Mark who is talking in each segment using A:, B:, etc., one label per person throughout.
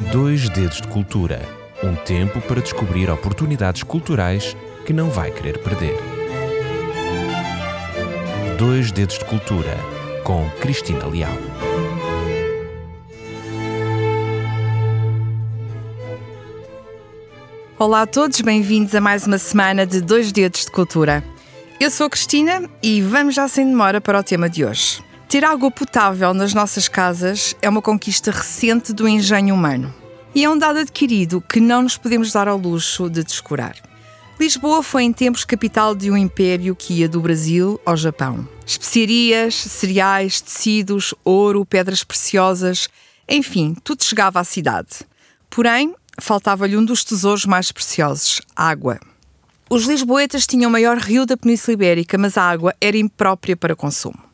A: Dois Dedos de Cultura um tempo para descobrir oportunidades culturais que não vai querer perder. Dois Dedos de Cultura com Cristina Leal.
B: Olá a todos, bem-vindos a mais uma semana de Dois Dedos de Cultura. Eu sou a Cristina e vamos já sem demora para o tema de hoje. Ter água potável nas nossas casas é uma conquista recente do engenho humano e é um dado adquirido que não nos podemos dar ao luxo de descurar. Lisboa foi em tempos capital de um império que ia do Brasil ao Japão. Especiarias, cereais, tecidos, ouro, pedras preciosas, enfim, tudo chegava à cidade. Porém, faltava-lhe um dos tesouros mais preciosos: água. Os lisboetas tinham o maior rio da Península Ibérica, mas a água era imprópria para consumo.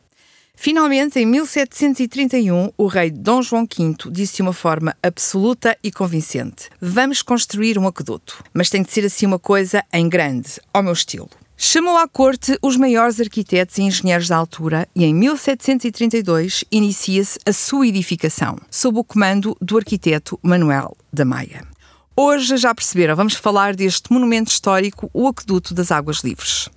B: Finalmente, em 1731, o rei Dom João V disse de uma forma absoluta e convincente: Vamos construir um aqueduto, mas tem de ser assim uma coisa em grande, ao meu estilo. Chamou à corte os maiores arquitetos e engenheiros da altura e em 1732 inicia-se a sua edificação, sob o comando do arquiteto Manuel da Maia. Hoje já perceberam, vamos falar deste monumento histórico, o Aqueduto das Águas Livres.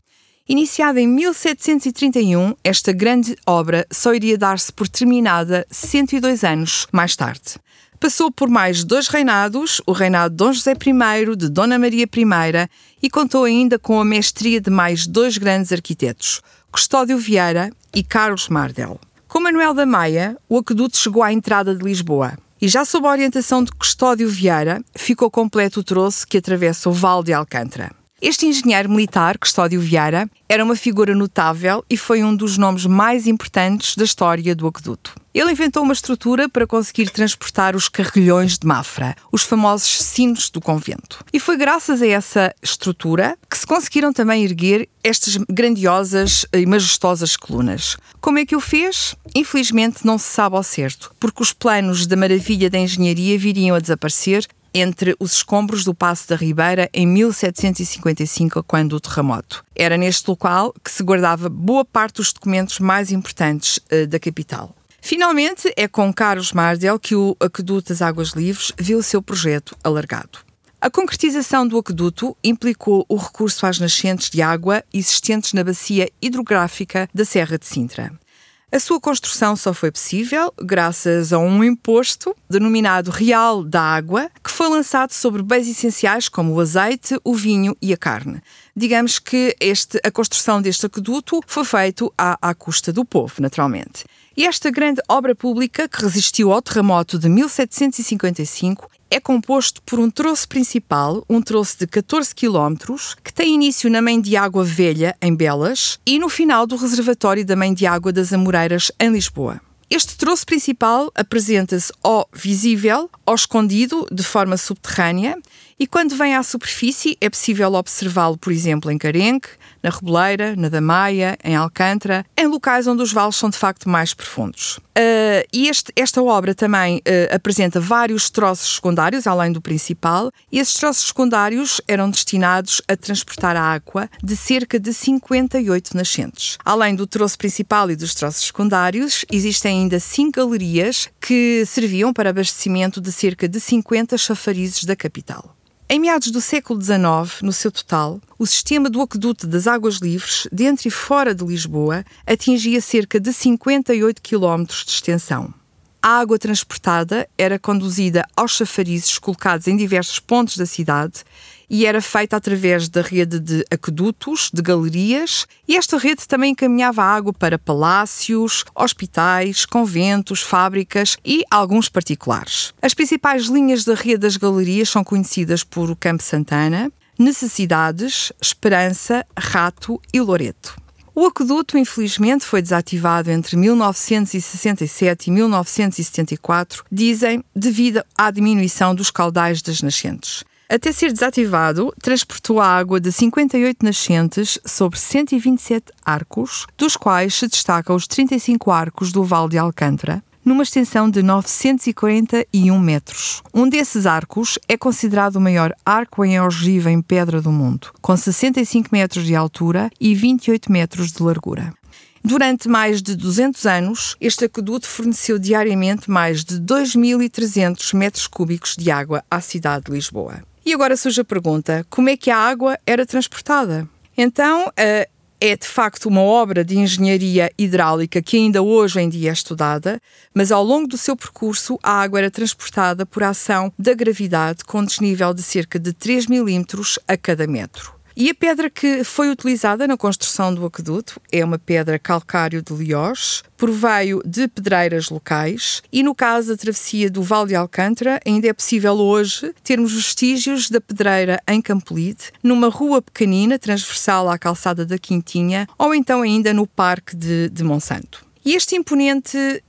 B: Iniciada em 1731, esta grande obra só iria dar-se por terminada 102 anos mais tarde. Passou por mais dois reinados, o reinado de Dom José I, de Dona Maria I, e contou ainda com a mestria de mais dois grandes arquitetos, Custódio Vieira e Carlos Mardel. Com Manuel da Maia, o aqueduto chegou à entrada de Lisboa. E já sob a orientação de Custódio Vieira, ficou completo o troço que atravessa o Val de Alcântara. Este engenheiro militar, Custódio Vieira, era uma figura notável e foi um dos nomes mais importantes da história do aqueduto. Ele inventou uma estrutura para conseguir transportar os carrilhões de Mafra, os famosos sinos do convento. E foi graças a essa estrutura que se conseguiram também erguer estas grandiosas e majestosas colunas. Como é que o fez? Infelizmente não se sabe ao certo, porque os planos da maravilha da engenharia viriam a desaparecer entre os escombros do Passo da Ribeira em 1755, quando o terremoto. Era neste local que se guardava boa parte dos documentos mais importantes uh, da capital. Finalmente, é com Carlos Mardel que o Aqueduto das Águas Livres viu o seu projeto alargado. A concretização do aqueduto implicou o recurso às nascentes de água existentes na bacia hidrográfica da Serra de Sintra. A sua construção só foi possível graças a um imposto denominado Real da Água, que foi lançado sobre bens essenciais como o azeite, o vinho e a carne. Digamos que este, a construção deste aqueduto foi feito à, à custa do povo, naturalmente. E esta grande obra pública, que resistiu ao terremoto de 1755, é composto por um troço principal, um troço de 14 km, que tem início na Mãe de Água Velha, em Belas, e no final do reservatório da Mãe de Água das Amoreiras, em Lisboa. Este troço principal apresenta-se ao visível, ao escondido, de forma subterrânea, e quando vem à superfície é possível observá-lo, por exemplo, em Carenque, na Reboleira, na Damaia, em Alcântara, em locais onde os vales são de facto mais profundos. Uh, e este, esta obra também uh, apresenta vários troços secundários, além do principal, e esses troços secundários eram destinados a transportar a água de cerca de 58 nascentes. Além do troço principal e dos troços secundários, existem ainda cinco galerias que serviam para abastecimento de cerca de 50 chafarizes da capital. Em meados do século XIX, no seu total, o sistema do aqueduto das águas livres, dentro e fora de Lisboa, atingia cerca de 58 km de extensão. A água transportada era conduzida aos chafarizes colocados em diversos pontos da cidade e era feita através da rede de aquedutos, de galerias, e esta rede também encaminhava água para palácios, hospitais, conventos, fábricas e alguns particulares. As principais linhas da rede das galerias são conhecidas por Campo Santana, Necessidades, Esperança, Rato e Loreto. O aqueduto, infelizmente, foi desativado entre 1967 e 1974, dizem, devido à diminuição dos caudais das nascentes. Até ser desativado, transportou água de 58 nascentes sobre 127 arcos, dos quais se destacam os 35 arcos do Val de Alcântara, numa extensão de 941 metros. Um desses arcos é considerado o maior arco em ogiva em pedra do mundo, com 65 metros de altura e 28 metros de largura. Durante mais de 200 anos, este aqueduto forneceu diariamente mais de 2.300 metros cúbicos de água à cidade de Lisboa. E agora surge a pergunta: como é que a água era transportada? Então, eh, é de facto uma obra de engenharia hidráulica que ainda hoje em dia é estudada, mas ao longo do seu percurso a água era transportada por ação da gravidade com desnível de cerca de 3 milímetros a cada metro. E a pedra que foi utilizada na construção do aqueduto é uma pedra calcário de Liós, proveio de pedreiras locais e, no caso da travessia do Val de Alcântara, ainda é possível hoje termos vestígios da pedreira em Campolide, numa rua pequenina transversal à calçada da Quintinha ou então ainda no Parque de, de Monsanto. E este imponente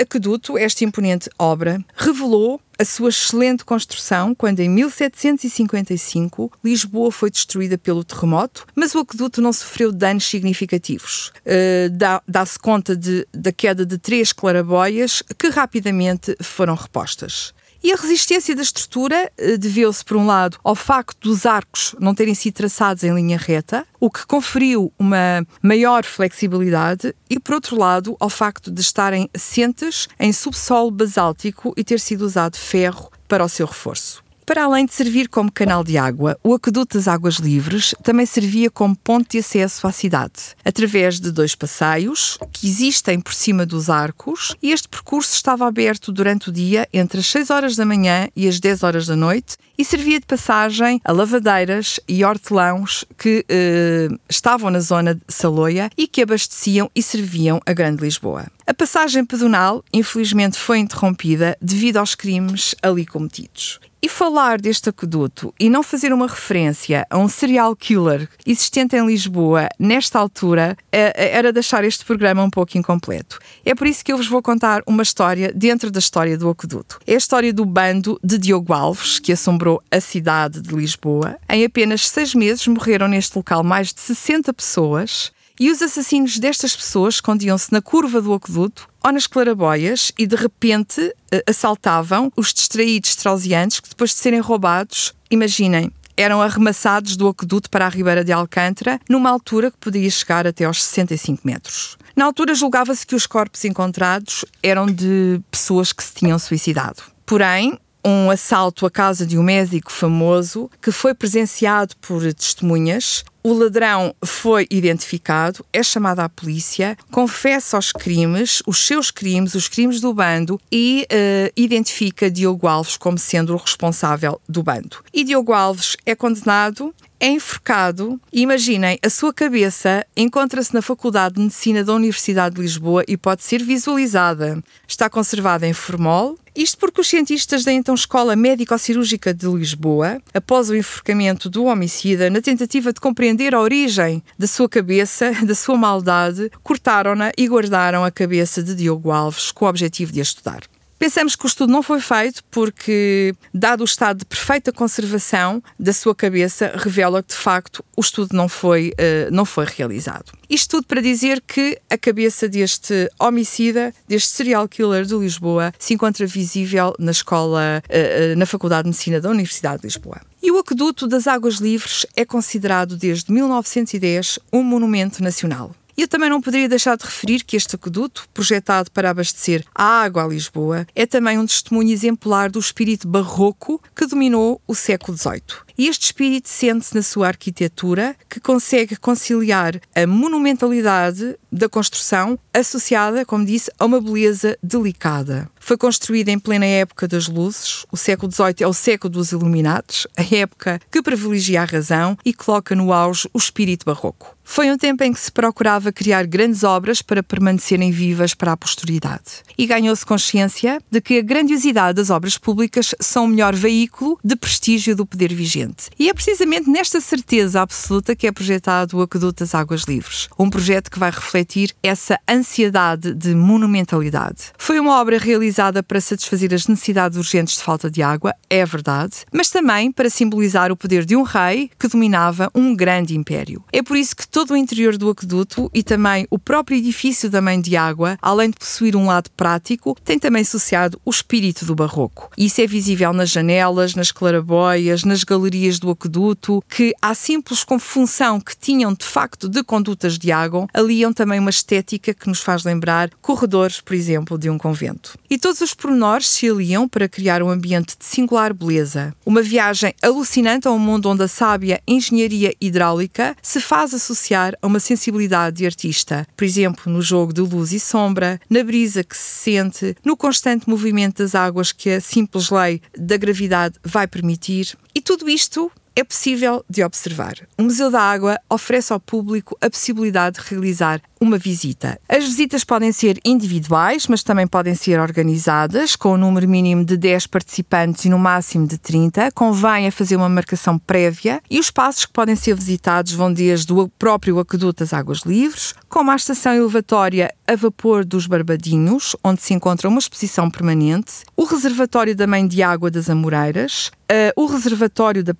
B: aqueduto, esta imponente obra, revelou a sua excelente construção quando, em 1755, Lisboa foi destruída pelo terremoto, mas o aqueduto não sofreu danos significativos. Uh, Dá-se conta de, da queda de três clarabóias que rapidamente foram repostas. E a resistência da estrutura eh, deveu-se, por um lado, ao facto dos arcos não terem sido traçados em linha reta, o que conferiu uma maior flexibilidade, e, por outro lado, ao facto de estarem assentes em subsolo basáltico e ter sido usado ferro para o seu reforço. Para além de servir como canal de água, o Aqueduto das Águas Livres também servia como ponto de acesso à cidade, através de dois passeios que existem por cima dos arcos, e este percurso estava aberto durante o dia entre as 6 horas da manhã e as 10 horas da noite e servia de passagem a lavadeiras e hortelãos que eh, estavam na zona de Saloia e que abasteciam e serviam a Grande Lisboa. A passagem pedonal, infelizmente, foi interrompida devido aos crimes ali cometidos. E falar deste aqueduto e não fazer uma referência a um serial killer existente em Lisboa nesta altura era deixar este programa um pouco incompleto. É por isso que eu vos vou contar uma história dentro da história do aqueduto. É a história do bando de Diogo Alves, que assombrou a cidade de Lisboa. Em apenas seis meses morreram neste local mais de 60 pessoas e os assassinos destas pessoas escondiam-se na curva do aqueduto ou nas clarabóias e de repente eh, assaltavam os distraídos trauseantes que depois de serem roubados, imaginem, eram arremessados do aqueduto para a Ribeira de Alcântara numa altura que podia chegar até aos 65 metros. Na altura julgava-se que os corpos encontrados eram de pessoas que se tinham suicidado. Porém, um assalto à casa de um médico famoso que foi presenciado por testemunhas. O ladrão foi identificado, é chamado à polícia, confessa os crimes, os seus crimes, os crimes do bando e uh, identifica Diogo Alves como sendo o responsável do bando. E Diogo Alves é condenado é enforcado. Imaginem, a sua cabeça encontra-se na Faculdade de Medicina da Universidade de Lisboa e pode ser visualizada. Está conservada em formol. Isto porque os cientistas da então Escola Médico-Cirúrgica de Lisboa, após o enforcamento do homicida, na tentativa de compreender a origem da sua cabeça, da sua maldade, cortaram-na e guardaram a cabeça de Diogo Alves com o objetivo de a estudar. Pensamos que o estudo não foi feito porque, dado o estado de perfeita conservação da sua cabeça, revela que de facto o estudo não foi, uh, não foi realizado. Isto tudo para dizer que a cabeça deste homicida, deste serial killer de Lisboa, se encontra visível na escola, uh, na Faculdade de Medicina da Universidade de Lisboa. E o Aqueduto das Águas Livres é considerado desde 1910 um monumento nacional. E eu também não poderia deixar de referir que este aqueduto, projetado para abastecer a água a Lisboa, é também um testemunho exemplar do espírito barroco que dominou o século XVIII. E este espírito sente-se na sua arquitetura, que consegue conciliar a monumentalidade da construção, associada, como disse, a uma beleza delicada. Foi construída em plena época das luzes, o século XVIII é o século dos iluminados, a época que privilegia a razão e coloca no auge o espírito barroco. Foi um tempo em que se procurava criar grandes obras para permanecerem vivas para a posteridade. E ganhou-se consciência de que a grandiosidade das obras públicas são o melhor veículo de prestígio do poder vigente. E é precisamente nesta certeza absoluta que é projetado o Aqueduto das Águas Livres, um projeto que vai refletir essa ansiedade de monumentalidade. Foi uma obra realizada para satisfazer as necessidades urgentes de falta de água, é verdade, mas também para simbolizar o poder de um rei que dominava um grande império. É por isso que todo o interior do aqueduto e também o próprio edifício da Mãe de Água, além de possuir um lado prático, tem também associado o espírito do barroco. Isso é visível nas janelas, nas clarabóias, nas galerias do aqueduto, que há simples com função que tinham de facto de condutas de água, aliam também uma estética que nos faz lembrar corredores, por exemplo, de um convento. E todos os pormenores se aliam para criar um ambiente de singular beleza. Uma viagem alucinante a um mundo onde a sábia engenharia hidráulica se faz associar a uma sensibilidade de artista, por exemplo, no jogo de luz e sombra, na brisa que se sente, no constante movimento das águas que a simples lei da gravidade vai permitir. E tudo isto é possível de observar. O Museu da Água oferece ao público a possibilidade de realizar uma visita. As visitas podem ser individuais, mas também podem ser organizadas, com o um número mínimo de 10 participantes e no máximo de 30. Convém a fazer uma marcação prévia e os passos que podem ser visitados vão desde o próprio aqueduto das Águas Livres, como a estação elevatória a vapor dos Barbadinhos, onde se encontra uma exposição permanente, o reservatório da Mãe de Água das Amoreiras, uh, o reservatório da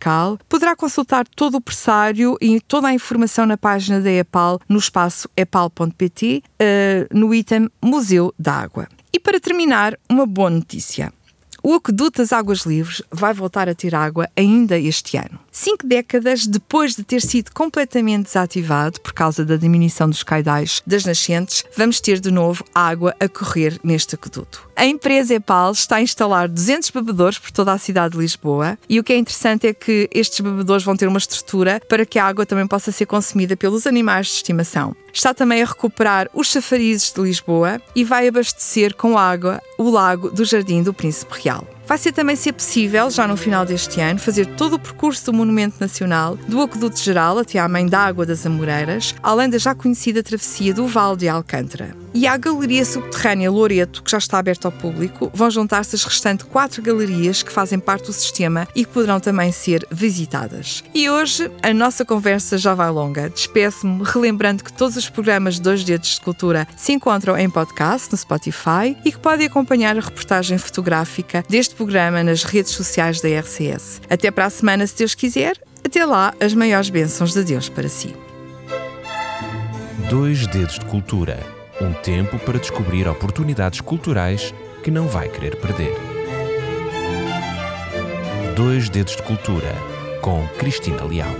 B: Patriarcal. Poderá consultar todo o pressário e toda a informação na página da EPAL no espaço epal.pt, uh, no item Museu da Água. E para terminar, uma boa notícia. O Aqueduto das Águas Livres vai voltar a ter água ainda este ano. Cinco décadas depois de ter sido completamente desativado por causa da diminuição dos caidais das nascentes, vamos ter de novo água a correr neste aqueduto. A empresa EPAL está a instalar 200 bebedores por toda a cidade de Lisboa e o que é interessante é que estes bebedores vão ter uma estrutura para que a água também possa ser consumida pelos animais de estimação. Está também a recuperar os chafarizes de Lisboa e vai abastecer com água o lago do Jardim do Príncipe Real. Vai ser também ser possível, já no final deste ano, fazer todo o percurso do Monumento Nacional, do Aqueduto Geral até à Mãe d'Água das Amoreiras, além da já conhecida travessia do Vale de Alcântara. E à Galeria Subterrânea Loreto, que já está aberta ao público, vão juntar-se as restantes quatro galerias que fazem parte do sistema e que poderão também ser visitadas. E hoje a nossa conversa já vai longa. Despeço-me relembrando que todos os programas de Dois Dedos de Cultura se encontram em podcast no Spotify e que podem acompanhar a reportagem fotográfica deste programa nas redes sociais da RCS. Até para a semana, se Deus quiser. Até lá, as maiores bênçãos de Deus para si.
A: Dois Dedos de Cultura um tempo para descobrir oportunidades culturais que não vai querer perder. Dois Dedos de Cultura, com Cristina Leal.